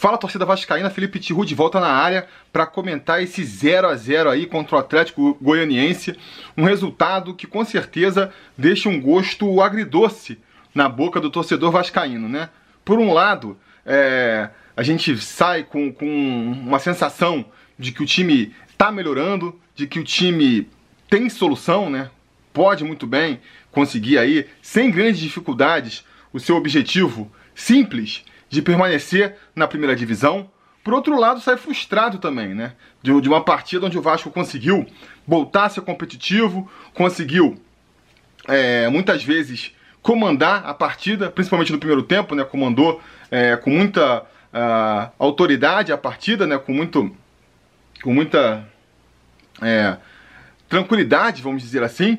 Fala torcida vascaína, Felipe Tiru de volta na área para comentar esse 0 a 0 aí contra o Atlético Goianiense, um resultado que com certeza deixa um gosto agridoce na boca do torcedor vascaíno, né? Por um lado, é, a gente sai com, com uma sensação de que o time está melhorando, de que o time tem solução, né? Pode muito bem conseguir aí, sem grandes dificuldades, o seu objetivo simples de permanecer na primeira divisão. Por outro lado, sai frustrado também, né? De, de uma partida onde o Vasco conseguiu voltar a ser competitivo, conseguiu é, muitas vezes comandar a partida, principalmente no primeiro tempo, né? Comandou é, com muita uh, autoridade a partida, né? Com muito, com muita é, tranquilidade, vamos dizer assim.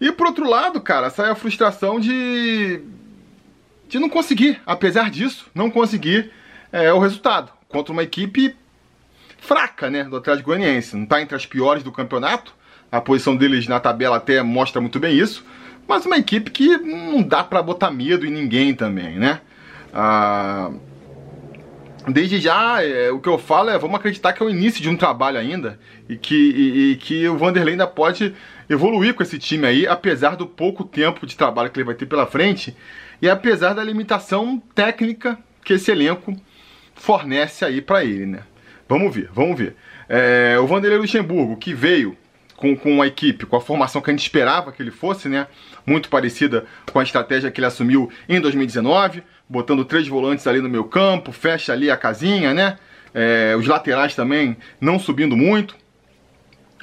E por outro lado, cara, sai a frustração de de não conseguir, apesar disso, não conseguir é, o resultado contra uma equipe fraca, né, do Atlético Goianiense. Não está entre as piores do campeonato. A posição deles na tabela até mostra muito bem isso. Mas uma equipe que não dá para botar medo em ninguém também, né? Ah, desde já, é, o que eu falo é vamos acreditar que é o início de um trabalho ainda e que, e, e que o Vanderlei ainda pode evoluir com esse time aí, apesar do pouco tempo de trabalho que ele vai ter pela frente e apesar da limitação técnica que esse elenco fornece aí para ele, né? Vamos ver, vamos ver. É, o Vanderlei Luxemburgo, que veio com, com a equipe, com a formação que a gente esperava que ele fosse, né? Muito parecida com a estratégia que ele assumiu em 2019, botando três volantes ali no meio campo, fecha ali a casinha, né? É, os laterais também não subindo muito.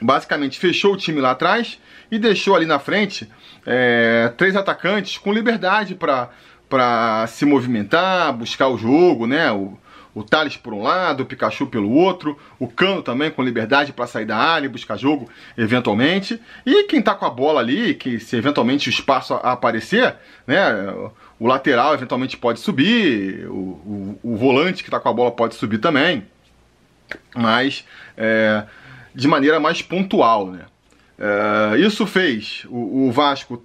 Basicamente fechou o time lá atrás e deixou ali na frente é, três atacantes com liberdade para se movimentar, buscar o jogo, né? O, o Thales por um lado, o Pikachu pelo outro, o Cano também com liberdade para sair da área e buscar jogo eventualmente. E quem tá com a bola ali, que se eventualmente o espaço aparecer, né? O lateral eventualmente pode subir, o, o, o volante que tá com a bola pode subir também, mas é, de maneira mais pontual, né? É, isso fez o, o, Vasco.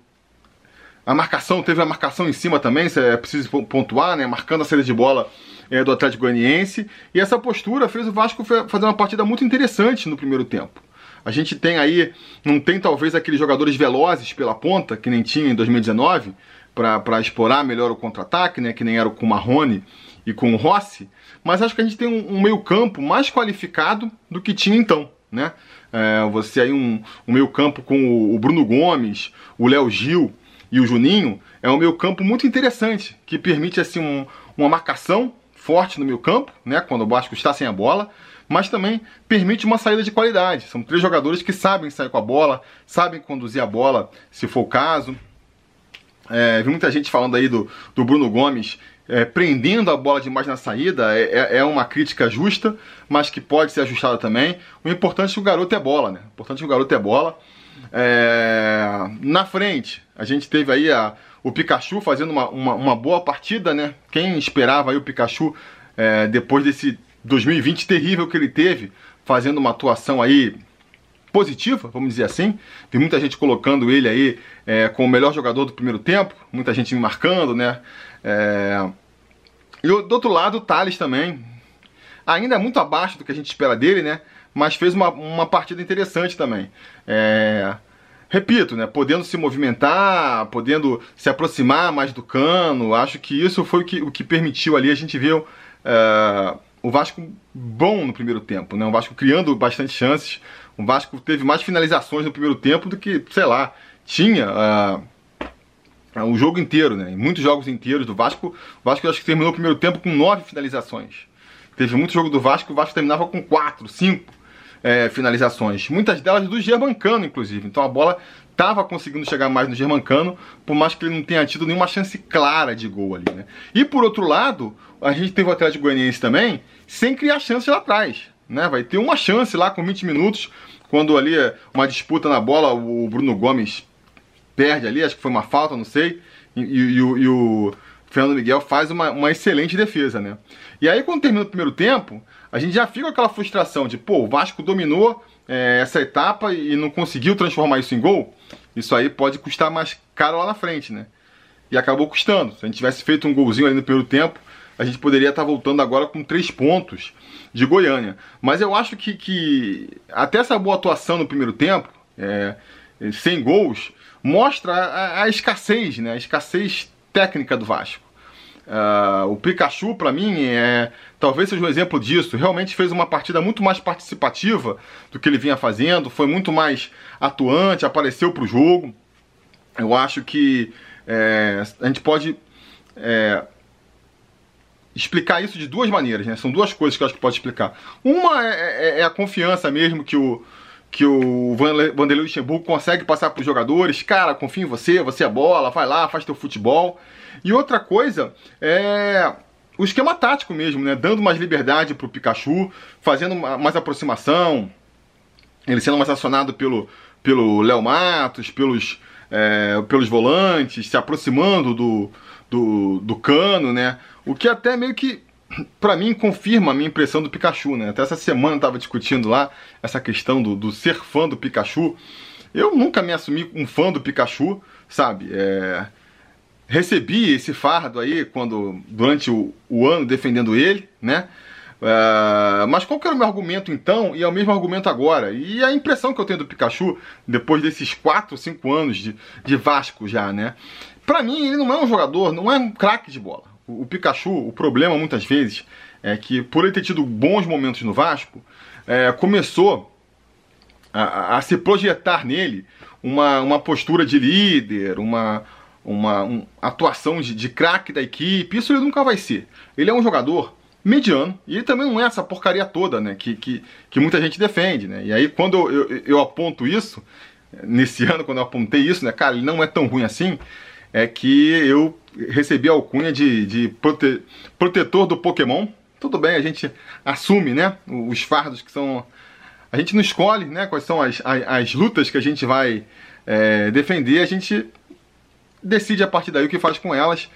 A marcação, teve a marcação em cima também, é preciso pontuar, né? Marcando a saída de bola é, do Atlético Goianiense. E essa postura fez o Vasco fazer uma partida muito interessante no primeiro tempo. A gente tem aí, não tem talvez aqueles jogadores velozes pela ponta, que nem tinha em 2019, para explorar melhor o contra-ataque, né? Que nem era com o Marrone e com o Rossi. Mas acho que a gente tem um, um meio-campo mais qualificado do que tinha então né? É, você aí um, um meio campo com o Bruno Gomes, o Léo Gil e o Juninho, é um meio campo muito interessante, que permite assim um, uma marcação forte no meio campo, né? Quando o Vasco está sem a bola, mas também permite uma saída de qualidade. São três jogadores que sabem sair com a bola, sabem conduzir a bola, se for o caso. É, vi muita gente falando aí do, do Bruno Gomes é, prendendo a bola demais na saída é, é, é, uma crítica justa, mas que pode ser ajustada também. O importante é que o garoto é bola, né? O importante é que o garoto é bola. É... Na frente, a gente teve aí a, o Pikachu fazendo uma, uma, uma, boa partida, né? Quem esperava aí o Pikachu é, depois desse 2020 terrível que ele teve, fazendo uma atuação aí positiva, vamos dizer assim. Vi muita gente colocando ele aí é, como o melhor jogador do primeiro tempo, muita gente marcando, né? É... E do outro lado, o Thales também. Ainda é muito abaixo do que a gente espera dele, né? Mas fez uma, uma partida interessante também. É... Repito, né? Podendo se movimentar, podendo se aproximar mais do cano. Acho que isso foi o que, o que permitiu ali a gente ver é... o Vasco bom no primeiro tempo, né? O Vasco criando bastante chances. O Vasco teve mais finalizações no primeiro tempo do que, sei lá, tinha uh, o jogo inteiro, né? muitos jogos inteiros do Vasco. O Vasco acho que terminou o primeiro tempo com nove finalizações. Teve muito jogo do Vasco, o Vasco terminava com quatro, cinco é, finalizações. Muitas delas do Germancano, inclusive. Então a bola estava conseguindo chegar mais no Germancano, por mais que ele não tenha tido nenhuma chance clara de gol ali, né? E por outro lado, a gente teve o Atlético Goianiense também, sem criar chances lá atrás né? Vai ter uma chance lá com 20 minutos, quando ali uma disputa na bola, o Bruno Gomes perde ali, acho que foi uma falta, não sei, e, e, e, o, e o Fernando Miguel faz uma, uma excelente defesa, né? E aí quando termina o primeiro tempo, a gente já fica com aquela frustração de, pô, o Vasco dominou é, essa etapa e não conseguiu transformar isso em gol, isso aí pode custar mais caro lá na frente, né? E acabou custando. Se a gente tivesse feito um golzinho ali no primeiro tempo, a gente poderia estar voltando agora com três pontos de Goiânia. Mas eu acho que, que até essa boa atuação no primeiro tempo, é, sem gols, mostra a, a, escassez, né? A escassez técnica do Vasco. Uh, o Pikachu, para mim, é talvez seja um exemplo disso. Realmente fez uma partida muito mais participativa do que ele vinha fazendo, foi muito mais atuante, apareceu para o jogo. Eu acho que é, a gente pode é, explicar isso de duas maneiras, né? São duas coisas que eu acho que pode explicar. Uma é, é, é a confiança mesmo que o, que o Vanderlei Luxemburgo consegue passar para os jogadores. Cara, confia em você, você é bola, vai lá, faz teu futebol. E outra coisa é o esquema tático mesmo, né? Dando mais liberdade para o Pikachu, fazendo mais aproximação, ele sendo mais acionado pelo pelo Léo Matos, pelos, é, pelos volantes, se aproximando do, do, do cano, né? O que até meio que, para mim, confirma a minha impressão do Pikachu, né? Até essa semana eu tava discutindo lá essa questão do, do ser fã do Pikachu. Eu nunca me assumi um fã do Pikachu, sabe? É... Recebi esse fardo aí quando durante o, o ano defendendo ele, né? Uh, mas qual que era o meu argumento então? E é o mesmo argumento agora. E a impressão que eu tenho do Pikachu, depois desses 4, 5 anos de, de Vasco já, né? Pra mim, ele não é um jogador, não é um craque de bola. O, o, Pikachu, o problema muitas vezes é que, por ele ter tido bons momentos no Vasco, é, começou a, a, se projetar nele uma, uma postura de líder, uma, uma um, atuação de, de craque da equipe. Isso ele nunca vai ser. Ele é um jogador mediano. E ele também não é essa porcaria toda, né? Que, que, que muita gente defende, né? E aí, quando eu, eu, eu, aponto isso, nesse ano, quando eu apontei isso, né? Cara, ele não é tão ruim assim. É que eu recebi a alcunha de, de prote, protetor do Pokémon. Tudo bem, a gente assume, né? Os fardos que são. A gente não escolhe, né? Quais são as, as, as lutas que a gente vai é, defender. A gente decide a partir daí o que faz com elas.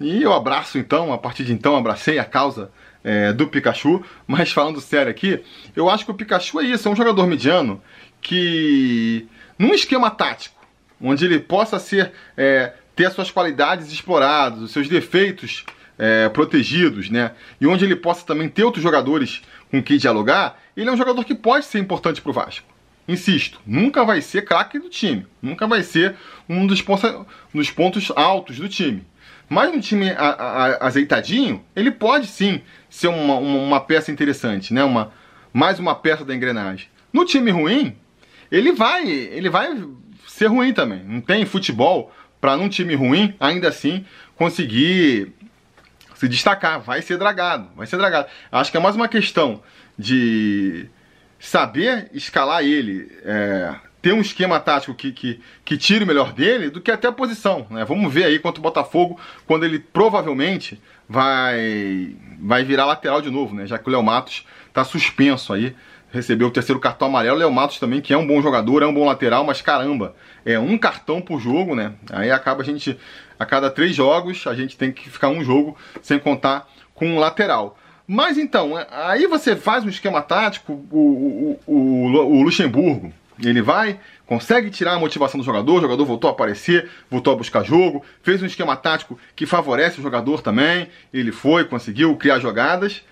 E eu abraço então, a partir de então, abracei a causa é, do Pikachu. Mas falando sério aqui, eu acho que o Pikachu é isso, é um jogador mediano que, num esquema tático, onde ele possa ser é, ter as suas qualidades exploradas, os seus defeitos é, protegidos, né? E onde ele possa também ter outros jogadores com quem dialogar, ele é um jogador que pode ser importante para o Vasco. Insisto, nunca vai ser craque do time, nunca vai ser um dos, dos pontos altos do time. Mas no time a, a, azeitadinho, ele pode sim ser uma, uma, uma, peça interessante, né? Uma, mais uma peça da engrenagem. No time ruim, ele vai, ele vai ser ruim também. Não tem futebol para num time ruim, ainda assim, conseguir se destacar. Vai ser dragado, vai ser dragado. Acho que é mais uma questão de saber escalar ele, é, ter um esquema tático que, que, que tire o melhor dele do que até a posição. Né? Vamos ver aí quanto o Botafogo, quando ele provavelmente vai, vai virar lateral de novo, né? já que o Léo Matos está suspenso aí, recebeu o terceiro cartão amarelo. Léo Matos também, que é um bom jogador, é um bom lateral, mas caramba, é um cartão por jogo, né? Aí acaba a gente, a cada três jogos, a gente tem que ficar um jogo sem contar com um lateral. Mas então, aí você faz um esquema tático, o, o, o, o Luxemburgo, ele vai, consegue tirar a motivação do jogador, o jogador voltou a aparecer, voltou a buscar jogo, fez um esquema tático que favorece o jogador também, ele foi, conseguiu criar jogadas.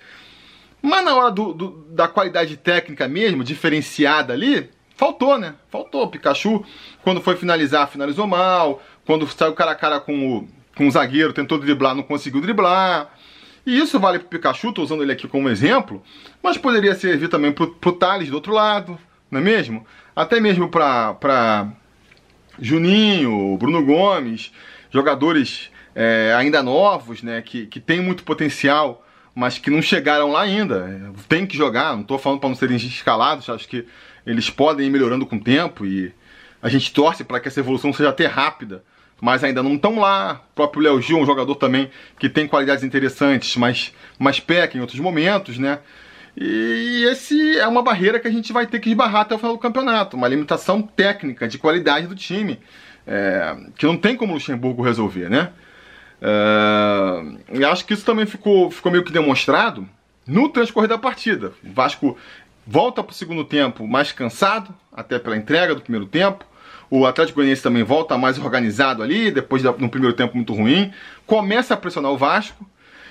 Mas na hora do, do, da qualidade técnica mesmo, diferenciada ali, faltou, né? Faltou. Pikachu, quando foi finalizar, finalizou mal. Quando saiu cara a cara com o, com o zagueiro, tentou driblar, não conseguiu driblar. E isso vale pro Pikachu, tô usando ele aqui como exemplo, mas poderia servir também pro, pro Thales do outro lado, não é mesmo? Até mesmo para pra Juninho, Bruno Gomes, jogadores é, ainda novos, né, que, que tem muito potencial, mas que não chegaram lá ainda. Tem que jogar, não estou falando para não serem escalados, acho que eles podem ir melhorando com o tempo e a gente torce para que essa evolução seja até rápida, mas ainda não estão lá. O próprio Léo Gil, um jogador também que tem qualidades interessantes, mas, mas peca em outros momentos, né? E esse é uma barreira que a gente vai ter que esbarrar até o final do campeonato, uma limitação técnica de qualidade do time, é, que não tem como o Luxemburgo resolver, né? É, e acho que isso também ficou, ficou meio que demonstrado no transcorrer da partida. O Vasco volta para o segundo tempo mais cansado, até pela entrega do primeiro tempo. O Atlético Goianiense também volta mais organizado ali, depois de um primeiro tempo muito ruim. Começa a pressionar o Vasco.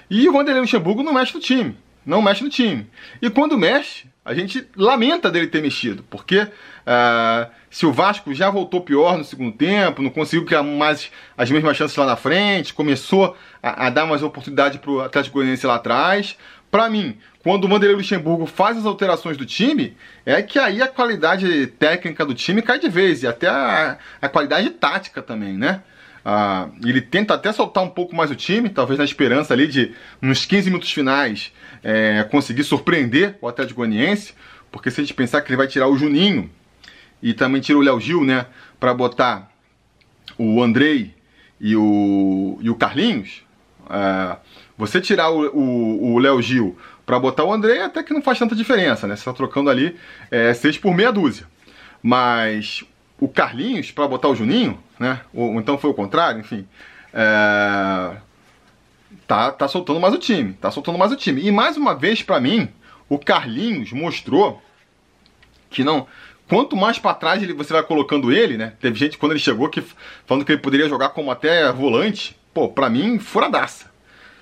E o Vanderlei Luxemburgo não mexe no time. Não mexe no time. E quando mexe, a gente lamenta dele ter mexido, porque uh, se o Vasco já voltou pior no segundo tempo, não conseguiu criar mais as mesmas chances lá na frente, começou a, a dar mais oportunidade para o Atlético Goianiense lá atrás. Para mim, quando o Vanderlei Luxemburgo faz as alterações do time, é que aí a qualidade técnica do time cai de vez, e até a, a qualidade tática também, né? Ah, ele tenta até soltar um pouco mais o time, talvez na esperança ali de, nos 15 minutos finais, é, conseguir surpreender o Atlético Goianiense, porque se a gente pensar que ele vai tirar o Juninho e também tira o Léo Gil, né, para botar o Andrei e o, e o Carlinhos, é, você tirar o Léo Gil para botar o Andrei, até que não faz tanta diferença, né? Você está trocando ali é, seis por meia dúzia. Mas o Carlinhos para botar o Juninho, né? Ou, então foi o contrário, enfim. É, tá, tá soltando mais o time, tá soltando mais o time. E mais uma vez para mim, o Carlinhos mostrou que não, quanto mais para trás ele, você vai colocando ele, né? Teve gente quando ele chegou que falando que ele poderia jogar como até volante. Pô, para mim furadaça.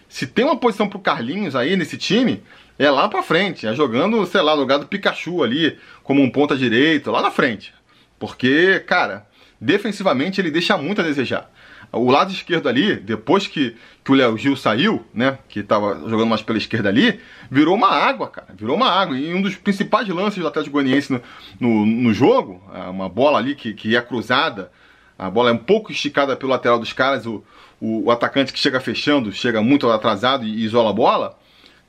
Se tem uma posição pro Carlinhos aí nesse time, é lá pra frente, é jogando, sei lá, no lugar do Pikachu ali, como um ponta direito, lá na frente. Porque, cara, defensivamente ele deixa muito a desejar. O lado esquerdo ali, depois que, que o Léo Gil saiu, né, que tava jogando mais pela esquerda ali, virou uma água, cara, virou uma água. E um dos principais lances do Atlético Goianiense no, no, no jogo, é uma bola ali que, que é cruzada, a bola é um pouco esticada pelo lateral dos caras, o, o, o atacante que chega fechando, chega muito atrasado e, e isola a bola.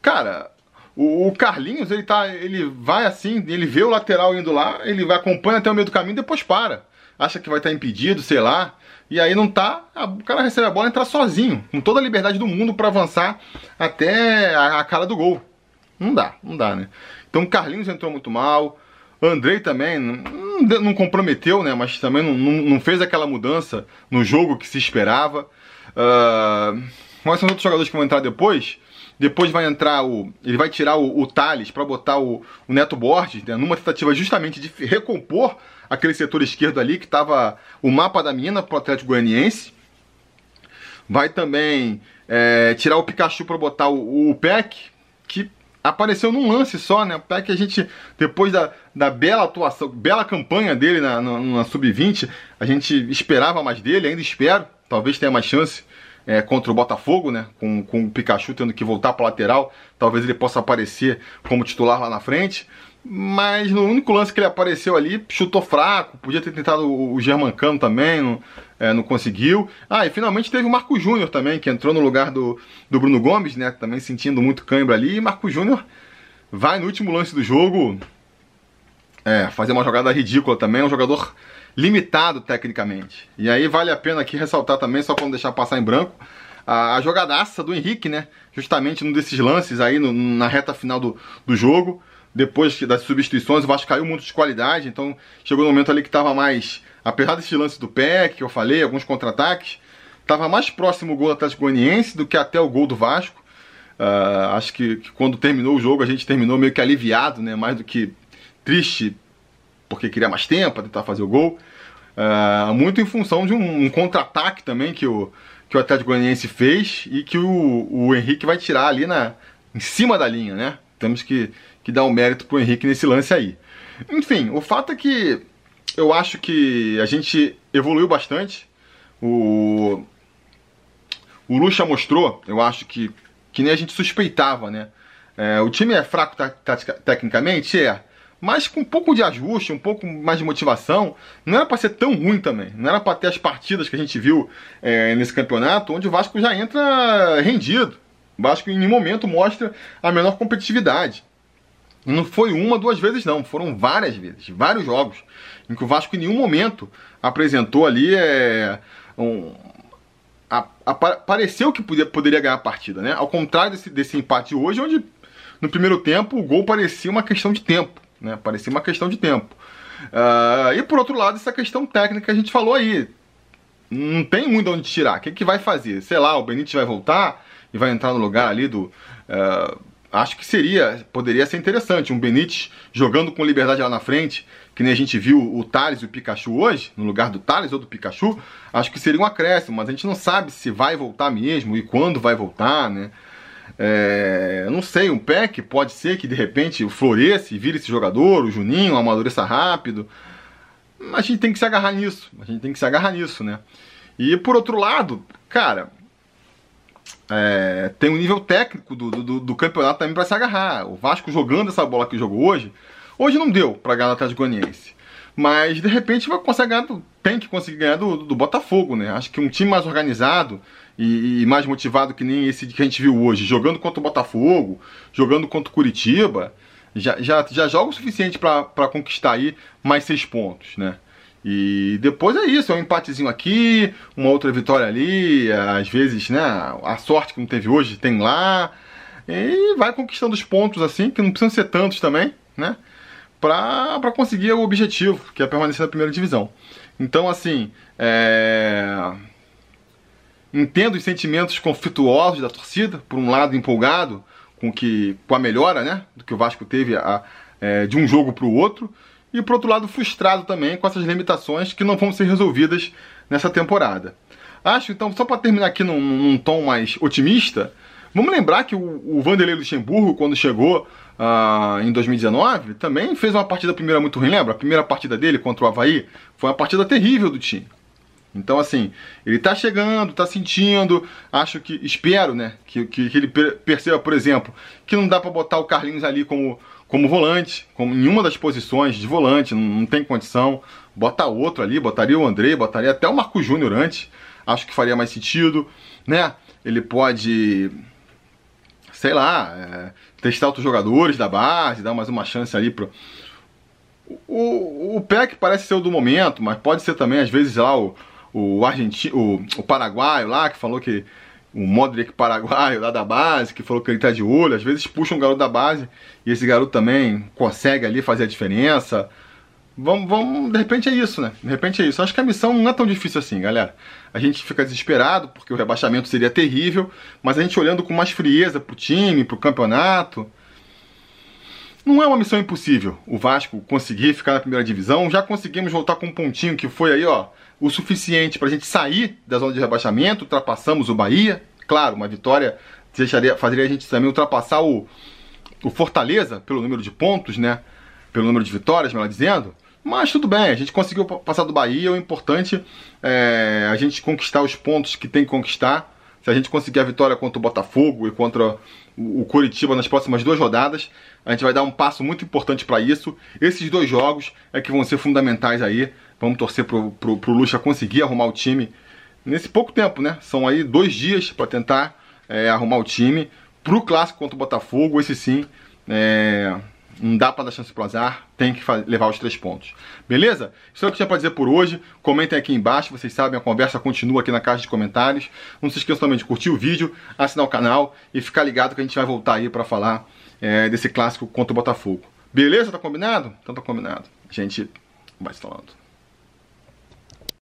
Cara, o, Carlinhos, ele tá. Ele vai assim, ele vê o lateral indo lá, ele vai acompanha até o meio do caminho depois para. Acha que vai estar impedido, sei lá. E aí não tá, o cara recebe a bola e entra sozinho, com toda a liberdade do mundo para avançar até a, a, cara do gol. Não dá, não dá, né? Então Carlinhos entrou muito mal. Andrei também não, não comprometeu, né? Mas também não, não, não, fez aquela mudança no jogo que se esperava. Uh, quais são os outros jogadores que vão entrar depois? Depois vai entrar o. Ele vai tirar o, o Thales para botar o, o Neto Borges, né, numa tentativa justamente de recompor aquele setor esquerdo ali que estava o mapa da mina para o Atlético Goianiense. Vai também é, tirar o Pikachu para botar o, o Peck, que apareceu num lance só, né? O Peck a gente, depois da, da bela atuação, bela campanha dele na, na, na Sub-20, a gente esperava mais dele, ainda espero, talvez tenha mais chance é, contra o Botafogo, né? Com, com o Pikachu tendo que voltar para lateral, talvez ele possa aparecer como titular lá na frente. Mas no único lance que ele apareceu ali, chutou fraco, podia ter tentado o Germancano também, não, é, não conseguiu. Ah, e finalmente teve o Marco Júnior também, que entrou no lugar do, do Bruno Gomes, né? Também sentindo muito cãibra ali. E Marco Júnior vai no último lance do jogo é, fazer uma jogada ridícula também. É um jogador limitado tecnicamente. E aí vale a pena aqui ressaltar também, só para não deixar passar em branco, a, a jogadaça do Henrique, né? Justamente num desses lances aí no, na reta final do, do jogo. Depois das substituições, o Vasco caiu muito de qualidade, então chegou no momento ali que estava mais. Apesar desse lance do pé que eu falei, alguns contra-ataques, estava mais próximo o gol do Atlético Goianiense do que até o gol do Vasco. Uh, acho que, que, quando terminou o jogo a gente terminou meio que aliviado, né? Mais do que triste porque queria mais tempo para tentar fazer o gol. Uh, muito em função de um, um contra-ataque também que o, que o Atlético Goianiense fez e que o, o Henrique vai tirar ali na, em cima da linha, né? Temos que, que dar um mérito pro Henrique nesse lance aí. Enfim, o fato é que eu acho que a gente evoluiu bastante. O, o Lucha mostrou, eu acho que, que nem a gente suspeitava, né? É, o time é fraco tecnicamente? É mas com um pouco de ajuste, um pouco mais de motivação, não era para ser tão ruim também. Não era para ter as partidas que a gente viu é, nesse campeonato, onde o Vasco já entra rendido. O Vasco em nenhum momento mostra a menor competitividade. Não foi uma, duas vezes não, foram várias vezes, vários jogos, em que o Vasco em nenhum momento apresentou ali é, um, a, a, pareceu que podia, poderia ganhar a partida, né? Ao contrário desse, desse empate hoje, onde no primeiro tempo o gol parecia uma questão de tempo. Né? Parecia uma questão de tempo. Uh, e por outro lado, essa questão técnica que a gente falou aí. Não tem muito onde tirar. O que, que vai fazer? Sei lá, o Benítez vai voltar e vai entrar no lugar ali do. Uh, acho que seria, poderia ser interessante. Um Benítez jogando com liberdade lá na frente, que nem a gente viu o Thales e o Pikachu hoje, no lugar do Thales ou do Pikachu. Acho que seria um acréscimo, mas a gente não sabe se vai voltar mesmo e quando vai voltar, né? É, não sei, um PEC pode ser que de repente floresça e vire esse jogador, o Juninho, amadureça rápido. A gente tem que se agarrar nisso. A gente tem que se agarrar nisso, né? E por outro lado, cara, é, tem um nível técnico do, do, do campeonato também para se agarrar. O Vasco jogando essa bola que jogou hoje, hoje não deu para ganhar o Atlético Goianiense. Mas de repente vai conseguir ganhar do, tem que conseguir ganhar do, do Botafogo, né? Acho que um time mais organizado e, e, mais motivado que nem esse que a gente viu hoje, jogando contra o Botafogo, jogando contra o Curitiba, já, já, já joga o suficiente para conquistar aí mais seis pontos, né? E depois é isso, é um empatezinho aqui, uma outra vitória ali, às vezes, né, a sorte que não teve hoje tem lá, e vai conquistando os pontos assim, que não precisam ser tantos também, né, para conseguir o objetivo, que é permanecer na primeira divisão. Então, assim, é... entendo os sentimentos conflituosos da torcida, por um lado empolgado com, que, com a melhora, né, do que o Vasco teve a, é, de um jogo para o outro, e por outro lado frustrado também com essas limitações que não vão ser resolvidas nessa temporada. Acho, então, só para terminar aqui num, num, tom mais otimista, vamos lembrar que o, o Vanderlei Luxemburgo, quando chegou uh, em 2019, também fez uma partida primeira muito ruim, lembra? A primeira partida dele contra o Havaí foi uma partida terrível do time. Então, assim, ele tá chegando, tá sentindo, acho que, espero, né, que, que, que ele perceba, por exemplo, que não dá para botar o Carlinhos ali como como volante, como em uma das posições de volante, não, não tem condição. Bota outro ali, botaria o André, botaria até o Marco Júnior antes. Acho que faria mais sentido, né? Ele pode, sei lá, é, testar outros jogadores da base, dar mais uma chance ali pro. O, o PEC parece ser o do momento, mas pode ser também, às vezes, lá o, o argentino, o, o paraguaio lá, que falou que um Modric paraguaio lá da base, que falou que ele tá de olho, às vezes puxa um garoto da base e esse garoto também consegue ali fazer a diferença. Vamos, vamos, de repente é isso, né? De repente é isso. Acho que a missão não é tão difícil assim, galera. A gente fica desesperado porque o rebaixamento seria terrível, mas a gente olhando com mais frieza pro time, pro campeonato, não é uma missão impossível o Vasco conseguir ficar na primeira divisão. Já conseguimos voltar com um pontinho que foi aí, ó, o suficiente para a gente sair da zona de rebaixamento, ultrapassamos o Bahia. Claro, uma vitória deixaria, faria a gente também ultrapassar o, o Fortaleza pelo número de pontos, né? Pelo número de vitórias, melhor dizendo. Mas tudo bem, a gente conseguiu passar do Bahia. O importante é a gente conquistar os pontos que tem que conquistar. Se a gente conseguir a vitória contra o Botafogo e contra o Coritiba nas próximas duas rodadas, a gente vai dar um passo muito importante para isso. Esses dois jogos é que vão ser fundamentais aí Vamos torcer pro, pro, pro Lucha conseguir arrumar o time nesse pouco tempo, né? São aí dois dias para tentar é, arrumar o time pro clássico contra o Botafogo. Esse sim, é, não dá para dar chance pro azar, tem que levar os três pontos. Beleza? Isso é o que tinha para dizer por hoje. Comentem aqui embaixo, vocês sabem, a conversa continua aqui na caixa de comentários. Não se esqueçam também de curtir o vídeo, assinar o canal e ficar ligado que a gente vai voltar aí para falar é, desse clássico contra o Botafogo. Beleza? Tá combinado? Então tá combinado. A gente vai se falando.